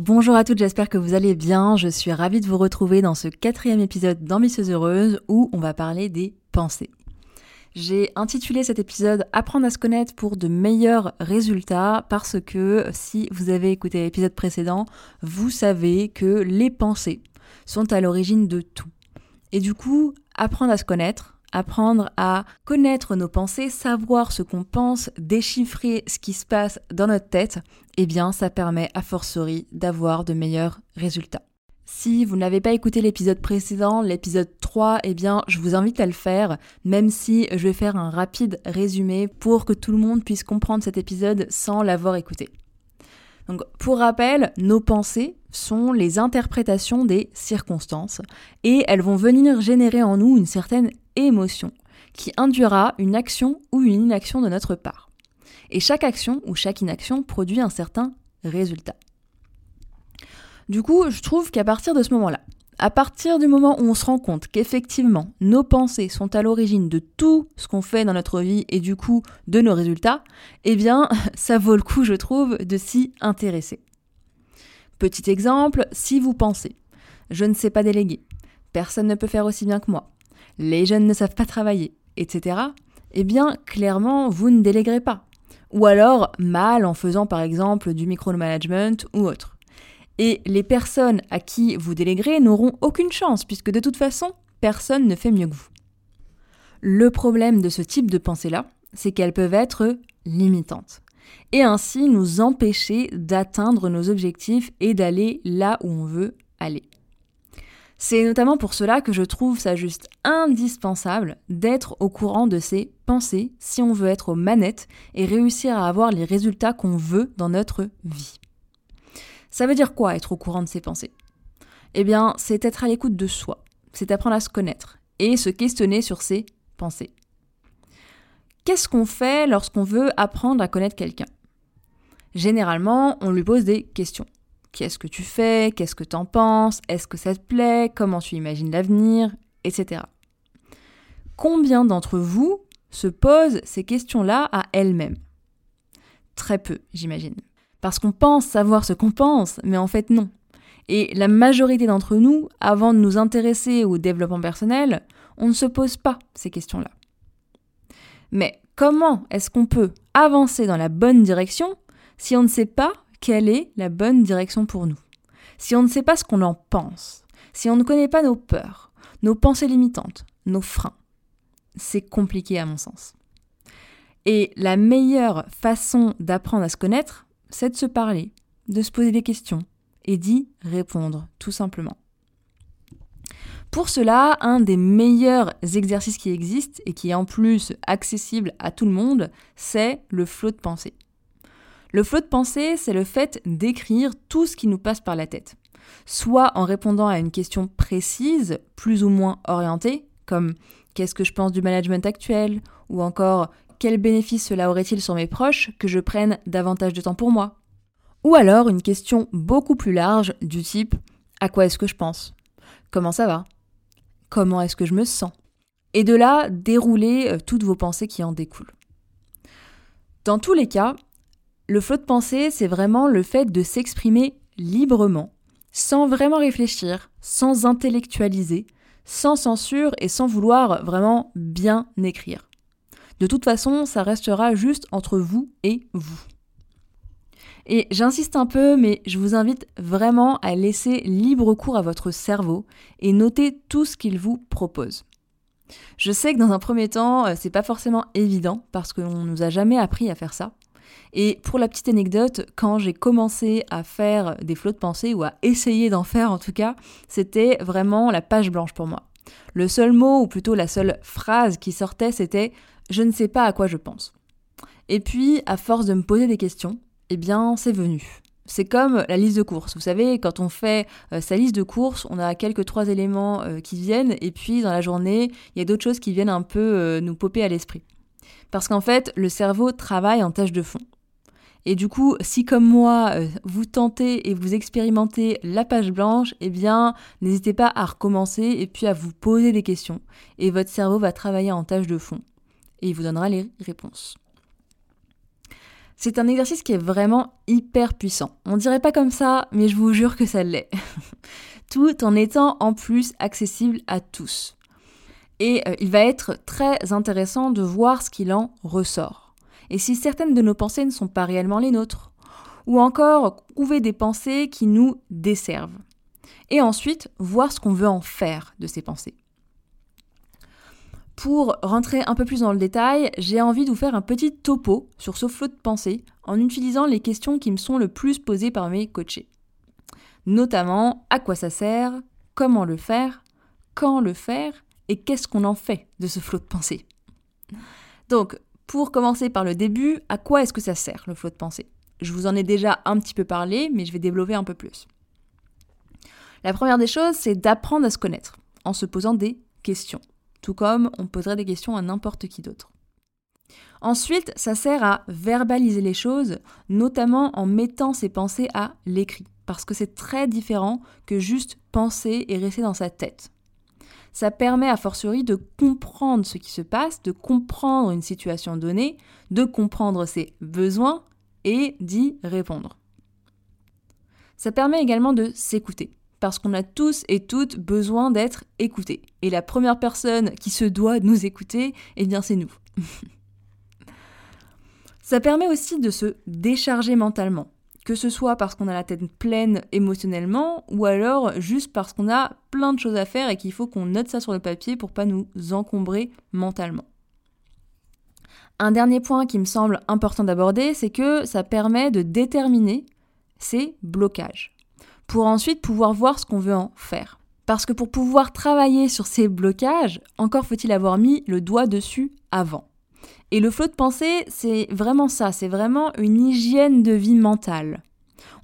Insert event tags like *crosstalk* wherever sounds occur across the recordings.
Bonjour à toutes, j'espère que vous allez bien. Je suis ravie de vous retrouver dans ce quatrième épisode d'Ambitieuse Heureuse où on va parler des pensées. J'ai intitulé cet épisode Apprendre à se connaître pour de meilleurs résultats parce que si vous avez écouté l'épisode précédent, vous savez que les pensées sont à l'origine de tout. Et du coup, apprendre à se connaître, apprendre à connaître nos pensées, savoir ce qu'on pense, déchiffrer ce qui se passe dans notre tête, eh bien ça permet à fortiori d'avoir de meilleurs résultats. Si vous n'avez pas écouté l'épisode précédent, l'épisode 3, eh bien, je vous invite à le faire, même si je vais faire un rapide résumé pour que tout le monde puisse comprendre cet épisode sans l'avoir écouté. Donc, pour rappel, nos pensées sont les interprétations des circonstances et elles vont venir générer en nous une certaine émotion qui induira une action ou une inaction de notre part. Et chaque action ou chaque inaction produit un certain résultat. Du coup, je trouve qu'à partir de ce moment-là, à partir du moment où on se rend compte qu'effectivement nos pensées sont à l'origine de tout ce qu'on fait dans notre vie et du coup de nos résultats, eh bien *laughs* ça vaut le coup je trouve de s'y intéresser. Petit exemple, si vous pensez je ne sais pas déléguer, personne ne peut faire aussi bien que moi, les jeunes ne savent pas travailler, etc., eh bien clairement vous ne déléguerez pas. Ou alors mal en faisant par exemple du micromanagement ou autre. Et les personnes à qui vous déléguerez n'auront aucune chance, puisque de toute façon, personne ne fait mieux que vous. Le problème de ce type de pensée-là, c'est qu'elles peuvent être limitantes, et ainsi nous empêcher d'atteindre nos objectifs et d'aller là où on veut aller. C'est notamment pour cela que je trouve ça juste indispensable d'être au courant de ces pensées si on veut être aux manettes et réussir à avoir les résultats qu'on veut dans notre vie. Ça veut dire quoi être au courant de ses pensées? Eh bien, c'est être à l'écoute de soi, c'est apprendre à se connaître et se questionner sur ses pensées. Qu'est-ce qu'on fait lorsqu'on veut apprendre à connaître quelqu'un? Généralement, on lui pose des questions. Qu'est-ce que tu fais? Qu'est-ce que tu en penses? Est-ce que ça te plaît? Comment tu imagines l'avenir? Etc. Combien d'entre vous se posent ces questions-là à elles-mêmes? Très peu, j'imagine. Parce qu'on pense savoir ce qu'on pense, mais en fait non. Et la majorité d'entre nous, avant de nous intéresser au développement personnel, on ne se pose pas ces questions-là. Mais comment est-ce qu'on peut avancer dans la bonne direction si on ne sait pas quelle est la bonne direction pour nous? Si on ne sait pas ce qu'on en pense? Si on ne connaît pas nos peurs, nos pensées limitantes, nos freins? C'est compliqué à mon sens. Et la meilleure façon d'apprendre à se connaître, c'est de se parler, de se poser des questions et d'y répondre, tout simplement. Pour cela, un des meilleurs exercices qui existent et qui est en plus accessible à tout le monde, c'est le flot de pensée. Le flot de pensée, c'est le fait d'écrire tout ce qui nous passe par la tête, soit en répondant à une question précise, plus ou moins orientée, comme qu'est-ce que je pense du management actuel, ou encore quel bénéfice cela aurait-il sur mes proches que je prenne davantage de temps pour moi? Ou alors une question beaucoup plus large du type à quoi est-ce que je pense? Comment ça va? Comment est-ce que je me sens? Et de là, dérouler euh, toutes vos pensées qui en découlent. Dans tous les cas, le flot de pensée, c'est vraiment le fait de s'exprimer librement, sans vraiment réfléchir, sans intellectualiser, sans censure et sans vouloir vraiment bien écrire. De toute façon, ça restera juste entre vous et vous. Et j'insiste un peu, mais je vous invite vraiment à laisser libre cours à votre cerveau et noter tout ce qu'il vous propose. Je sais que dans un premier temps, euh, c'est pas forcément évident parce qu'on nous a jamais appris à faire ça. Et pour la petite anecdote, quand j'ai commencé à faire des flots de pensée ou à essayer d'en faire en tout cas, c'était vraiment la page blanche pour moi. Le seul mot, ou plutôt la seule phrase qui sortait, c'était je ne sais pas à quoi je pense. Et puis, à force de me poser des questions, eh bien c'est venu. C'est comme la liste de courses. Vous savez, quand on fait euh, sa liste de courses, on a quelques trois éléments euh, qui viennent, et puis dans la journée, il y a d'autres choses qui viennent un peu euh, nous popper à l'esprit. Parce qu'en fait, le cerveau travaille en tâche de fond. Et du coup, si comme moi, vous tentez et vous expérimentez la page blanche, eh bien, n'hésitez pas à recommencer et puis à vous poser des questions. Et votre cerveau va travailler en tâche de fond. Et il vous donnera les réponses. C'est un exercice qui est vraiment hyper puissant. On dirait pas comme ça, mais je vous jure que ça l'est. *laughs* Tout en étant en plus accessible à tous. Et euh, il va être très intéressant de voir ce qu'il en ressort. Et si certaines de nos pensées ne sont pas réellement les nôtres. Ou encore trouver des pensées qui nous desservent. Et ensuite, voir ce qu'on veut en faire de ces pensées. Pour rentrer un peu plus dans le détail, j'ai envie de vous faire un petit topo sur ce flot de pensée en utilisant les questions qui me sont le plus posées par mes coachés. Notamment, à quoi ça sert, comment le faire, quand le faire et qu'est-ce qu'on en fait de ce flot de pensée. Donc, pour commencer par le début, à quoi est-ce que ça sert le flot de pensée? Je vous en ai déjà un petit peu parlé, mais je vais développer un peu plus. La première des choses, c'est d'apprendre à se connaître en se posant des questions tout comme on poserait des questions à n'importe qui d'autre. Ensuite, ça sert à verbaliser les choses, notamment en mettant ses pensées à l'écrit, parce que c'est très différent que juste penser et rester dans sa tête. Ça permet à fortiori de comprendre ce qui se passe, de comprendre une situation donnée, de comprendre ses besoins et d'y répondre. Ça permet également de s'écouter parce qu'on a tous et toutes besoin d'être écoutés. Et la première personne qui se doit nous écouter, eh bien c'est nous. *laughs* Ça permet aussi de se décharger mentalement, que ce soit parce qu'on a la tête pleine émotionnellement ou alors juste parce qu'on a plein de choses à faire et qu'il faut qu'on note ça sur le papier pour pas nous encombrer mentalement. Un dernier point qui me semble important d'aborder, c'est que ça permet de déterminer ces blocages pour ensuite pouvoir voir ce qu'on veut en faire. Parce que pour pouvoir travailler sur ces blocages, encore faut-il avoir mis le doigt dessus avant. Et le flot de pensée, c'est vraiment ça, c'est vraiment une hygiène de vie mentale.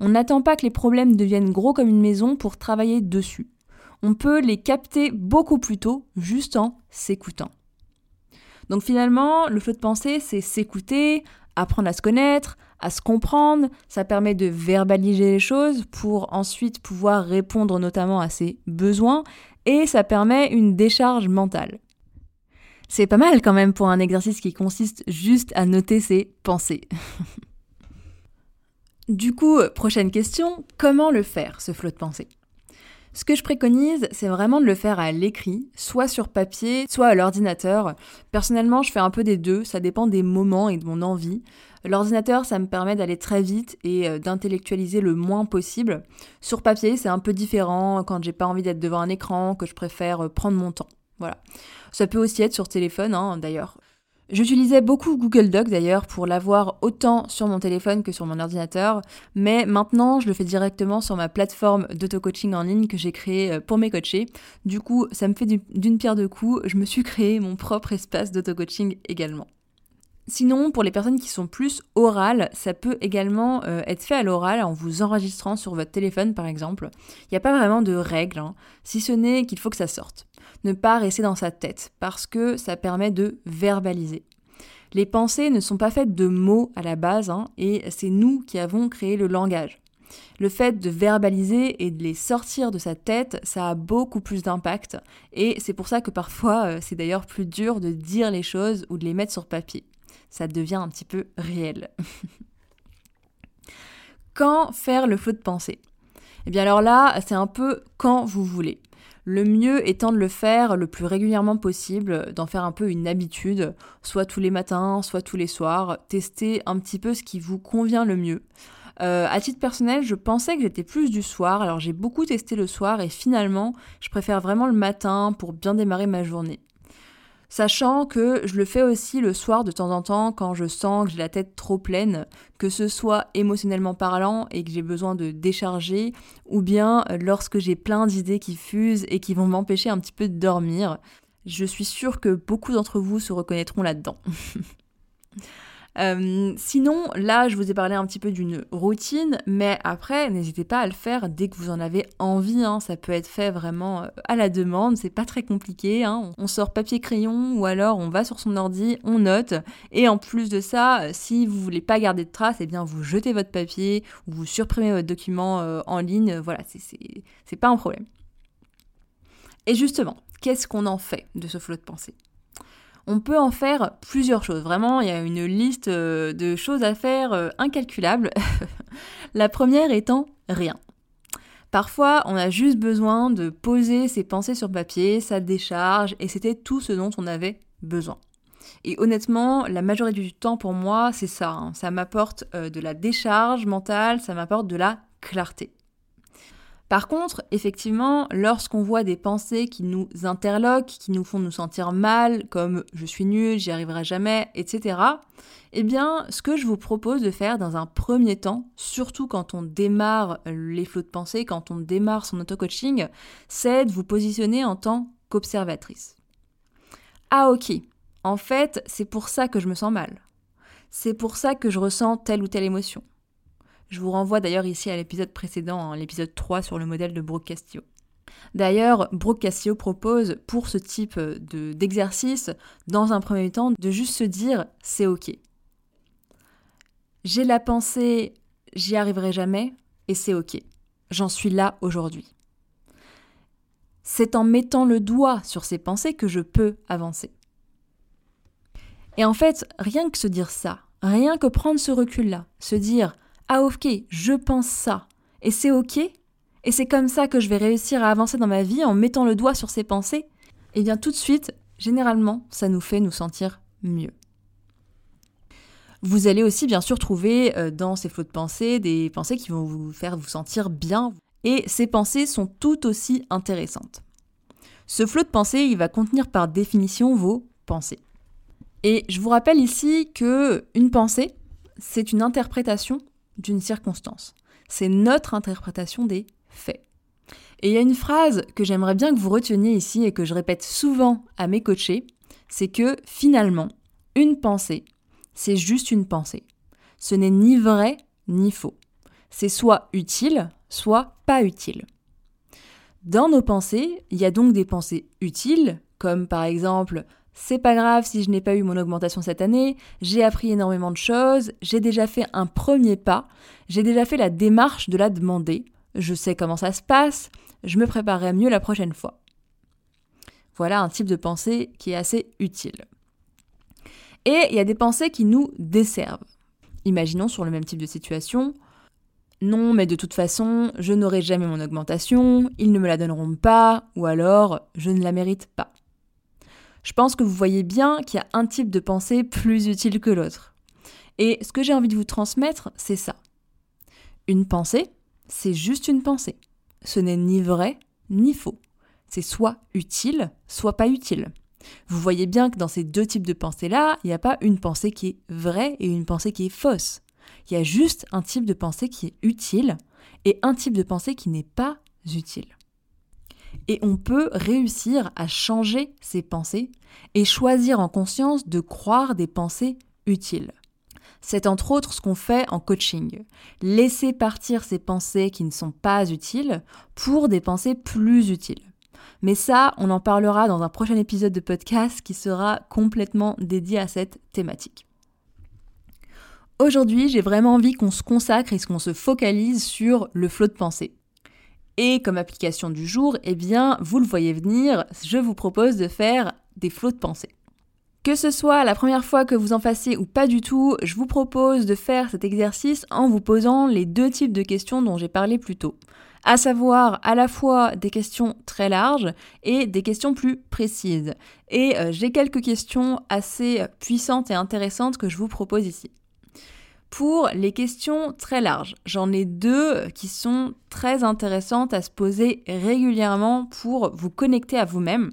On n'attend pas que les problèmes deviennent gros comme une maison pour travailler dessus. On peut les capter beaucoup plus tôt juste en s'écoutant. Donc finalement, le flot de pensée, c'est s'écouter, apprendre à se connaître, à se comprendre, ça permet de verbaliser les choses pour ensuite pouvoir répondre notamment à ses besoins et ça permet une décharge mentale. C'est pas mal quand même pour un exercice qui consiste juste à noter ses pensées. *laughs* du coup, prochaine question, comment le faire ce flot de pensée ce que je préconise, c'est vraiment de le faire à l'écrit, soit sur papier, soit à l'ordinateur. Personnellement, je fais un peu des deux, ça dépend des moments et de mon envie. L'ordinateur, ça me permet d'aller très vite et euh, d'intellectualiser le moins possible. Sur papier, c'est un peu différent quand j'ai pas envie d'être devant un écran, que je préfère euh, prendre mon temps. Voilà. Ça peut aussi être sur téléphone, hein, d'ailleurs. J'utilisais beaucoup Google Docs d'ailleurs pour l'avoir autant sur mon téléphone que sur mon ordinateur, mais maintenant je le fais directement sur ma plateforme d'auto-coaching en ligne que j'ai créée euh, pour mes coachés. Du coup, ça me fait d'une pierre deux coups, je me suis créé mon propre espace d'auto-coaching également. Sinon, pour les personnes qui sont plus orales, ça peut également euh, être fait à l'oral en vous enregistrant sur votre téléphone par exemple. Il n'y a pas vraiment de règles, hein, si ce n'est qu'il faut que ça sorte ne pas rester dans sa tête, parce que ça permet de verbaliser. Les pensées ne sont pas faites de mots à la base, hein, et c'est nous qui avons créé le langage. Le fait de verbaliser et de les sortir de sa tête, ça a beaucoup plus d'impact, et c'est pour ça que parfois euh, c'est d'ailleurs plus dur de dire les choses ou de les mettre sur papier. Ça devient un petit peu réel. *laughs* quand faire le flot de pensée? Eh bien alors là, c'est un peu quand vous voulez. Le mieux étant de le faire le plus régulièrement possible, d'en faire un peu une habitude, soit tous les matins, soit tous les soirs, tester un petit peu ce qui vous convient le mieux. Euh, à titre personnel, je pensais que j'étais plus du soir, alors j'ai beaucoup testé le soir et finalement, je préfère vraiment le matin pour bien démarrer ma journée sachant que je le fais aussi le soir de temps en temps quand je sens que j'ai la tête trop pleine, que ce soit émotionnellement parlant et que j'ai besoin de décharger, ou bien lorsque j'ai plein d'idées qui fusent et qui vont m'empêcher un petit peu de dormir. Je suis sûre que beaucoup d'entre vous se reconnaîtront là-dedans. *laughs* Euh, sinon, là, je vous ai parlé un petit peu d'une routine, mais après, n'hésitez pas à le faire dès que vous en avez envie. Hein. Ça peut être fait vraiment euh, à la demande, c'est pas très compliqué. Hein. On sort papier-crayon ou alors on va sur son ordi, on note. Et en plus de ça, euh, si vous voulez pas garder de traces, eh bien vous jetez votre papier ou vous supprimez votre document en ligne. Voilà, c'est pas un problème. Et justement, qu'est-ce qu'on en fait de ce flot de pensée? On peut en faire plusieurs choses. Vraiment, il y a une liste euh, de choses à faire euh, incalculables. *laughs* La première étant rien. Parfois, on a juste besoin de poser ses pensées sur papier, ça décharge, et c'était tout ce dont on avait besoin. Et honnêtement, la majorité du temps pour moi, c'est ça. Hein. Ça m'apporte euh, de la décharge mentale, ça m'apporte de la clarté. Par contre, effectivement, lorsqu'on voit des pensées qui nous interloquent, qui nous font nous sentir mal, comme je suis nul, j'y arriverai jamais, etc., eh bien, ce que je vous propose de faire dans un premier temps, surtout quand on démarre les flots de pensée, quand on démarre son auto-coaching, c'est de vous positionner en tant qu'observatrice. Ah ok, en fait, c'est pour ça que je me sens mal. C'est pour ça que je ressens telle ou telle émotion. Je vous renvoie d'ailleurs ici à l'épisode précédent, hein, l'épisode 3 sur le modèle de Brooke Castillo. D'ailleurs, Brooke Castillo propose pour ce type d'exercice, dans un premier temps, de juste se dire c'est ok. J'ai la pensée j'y arriverai jamais et c'est ok. J'en suis là aujourd'hui. C'est en mettant le doigt sur ces pensées que je peux avancer. Et en fait, rien que se dire ça, rien que prendre ce recul-là, se dire ah ok, je pense ça, et c'est ok, et c'est comme ça que je vais réussir à avancer dans ma vie en mettant le doigt sur ces pensées, et eh bien tout de suite, généralement, ça nous fait nous sentir mieux. Vous allez aussi bien sûr trouver euh, dans ces flots de pensées des pensées qui vont vous faire vous sentir bien, et ces pensées sont tout aussi intéressantes. Ce flot de pensées, il va contenir par définition vos pensées. Et je vous rappelle ici que une pensée, c'est une interprétation d'une circonstance. C'est notre interprétation des faits. Et il y a une phrase que j'aimerais bien que vous reteniez ici et que je répète souvent à mes coachés, c'est que finalement, une pensée, c'est juste une pensée. Ce n'est ni vrai ni faux. C'est soit utile, soit pas utile. Dans nos pensées, il y a donc des pensées utiles, comme par exemple c'est pas grave si je n'ai pas eu mon augmentation cette année, j'ai appris énormément de choses, j'ai déjà fait un premier pas, j'ai déjà fait la démarche de la demander, je sais comment ça se passe, je me préparerai mieux la prochaine fois. Voilà un type de pensée qui est assez utile. Et il y a des pensées qui nous desservent. Imaginons sur le même type de situation, non mais de toute façon, je n'aurai jamais mon augmentation, ils ne me la donneront pas, ou alors je ne la mérite pas. Je pense que vous voyez bien qu'il y a un type de pensée plus utile que l'autre. Et ce que j'ai envie de vous transmettre, c'est ça. Une pensée, c'est juste une pensée. Ce n'est ni vrai ni faux. C'est soit utile, soit pas utile. Vous voyez bien que dans ces deux types de pensées-là, il n'y a pas une pensée qui est vraie et une pensée qui est fausse. Il y a juste un type de pensée qui est utile et un type de pensée qui n'est pas utile et on peut réussir à changer ses pensées et choisir en conscience de croire des pensées utiles. C'est entre autres ce qu'on fait en coaching. Laisser partir ces pensées qui ne sont pas utiles pour des pensées plus utiles. Mais ça, on en parlera dans un prochain épisode de podcast qui sera complètement dédié à cette thématique. Aujourd'hui, j'ai vraiment envie qu'on se consacre et qu'on se focalise sur le flot de pensée. Et comme application du jour, eh bien, vous le voyez venir, je vous propose de faire des flots de pensée. Que ce soit la première fois que vous en fassiez ou pas du tout, je vous propose de faire cet exercice en vous posant les deux types de questions dont j'ai parlé plus tôt. À savoir à la fois des questions très larges et des questions plus précises. Et euh, j'ai quelques questions assez puissantes et intéressantes que je vous propose ici pour les questions très larges. J'en ai deux qui sont très intéressantes à se poser régulièrement pour vous connecter à vous-même.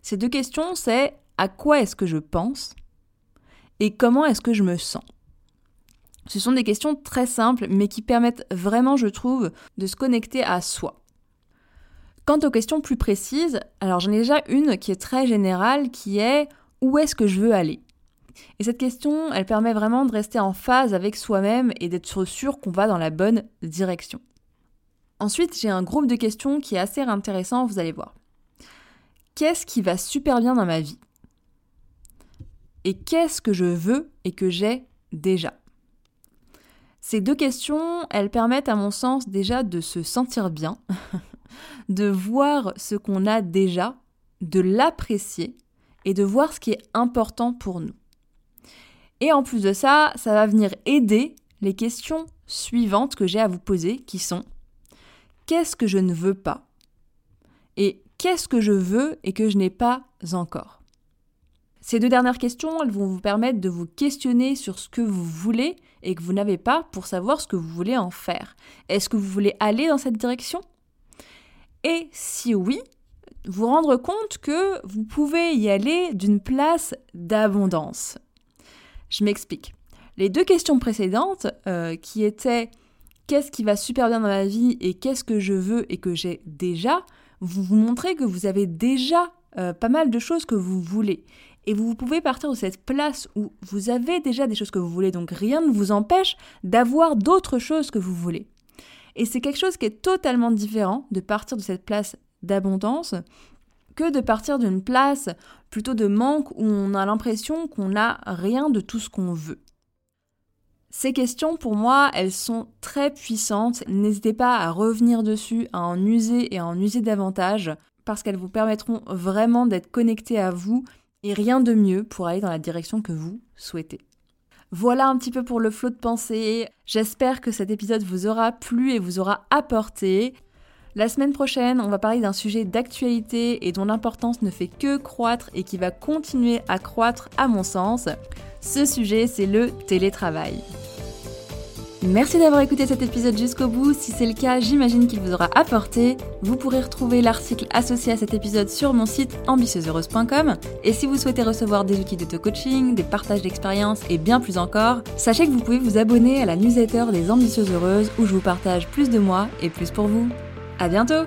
Ces deux questions, c'est à quoi est-ce que je pense et comment est-ce que je me sens? Ce sont des questions très simples mais qui permettent vraiment, je trouve, de se connecter à soi. Quant aux questions plus précises, alors j'en ai déjà une qui est très générale qui est où est-ce que je veux aller? Et cette question, elle permet vraiment de rester en phase avec soi-même et d'être sûr qu'on va dans la bonne direction. Ensuite, j'ai un groupe de questions qui est assez intéressant, vous allez voir. Qu'est-ce qui va super bien dans ma vie? Et qu'est-ce que je veux et que j'ai déjà? Ces deux questions, elles permettent à mon sens déjà de se sentir bien, *laughs* de voir ce qu'on a déjà, de l'apprécier et de voir ce qui est important pour nous. Et en plus de ça, ça va venir aider les questions suivantes que j'ai à vous poser qui sont qu'est-ce que je ne veux pas et qu'est-ce que je veux et que je n'ai pas encore? Ces deux dernières questions, elles vont vous permettre de vous questionner sur ce que vous voulez et que vous n'avez pas pour savoir ce que vous voulez en faire. Est-ce que vous voulez aller dans cette direction? Et si oui, vous rendre compte que vous pouvez y aller d'une place d'abondance. Je m'explique. Les deux questions précédentes, euh, qui étaient qu'est-ce qui va super bien dans ma vie et qu'est-ce que je veux et que j'ai déjà, vous vous montrez que vous avez déjà euh, pas mal de choses que vous voulez. Et vous pouvez partir de cette place où vous avez déjà des choses que vous voulez, donc rien ne vous empêche d'avoir d'autres choses que vous voulez. Et c'est quelque chose qui est totalement différent de partir de cette place d'abondance que de partir d'une place plutôt de manque où on a l'impression qu'on n'a rien de tout ce qu'on veut. Ces questions, pour moi, elles sont très puissantes. N'hésitez pas à revenir dessus, à en user et à en user davantage, parce qu'elles vous permettront vraiment d'être connecté à vous et rien de mieux pour aller dans la direction que vous souhaitez. Voilà un petit peu pour le flot de pensée. J'espère que cet épisode vous aura plu et vous aura apporté. La semaine prochaine, on va parler d'un sujet d'actualité et dont l'importance ne fait que croître et qui va continuer à croître à mon sens. Ce sujet, c'est le télétravail. Merci d'avoir écouté cet épisode jusqu'au bout. Si c'est le cas, j'imagine qu'il vous aura apporté. Vous pourrez retrouver l'article associé à cet épisode sur mon site ambitieuseheureuse.com. Et si vous souhaitez recevoir des outils d'auto-coaching, des partages d'expériences et bien plus encore, sachez que vous pouvez vous abonner à la newsletter des Ambitieuses Heureuses où je vous partage plus de moi et plus pour vous. À bientôt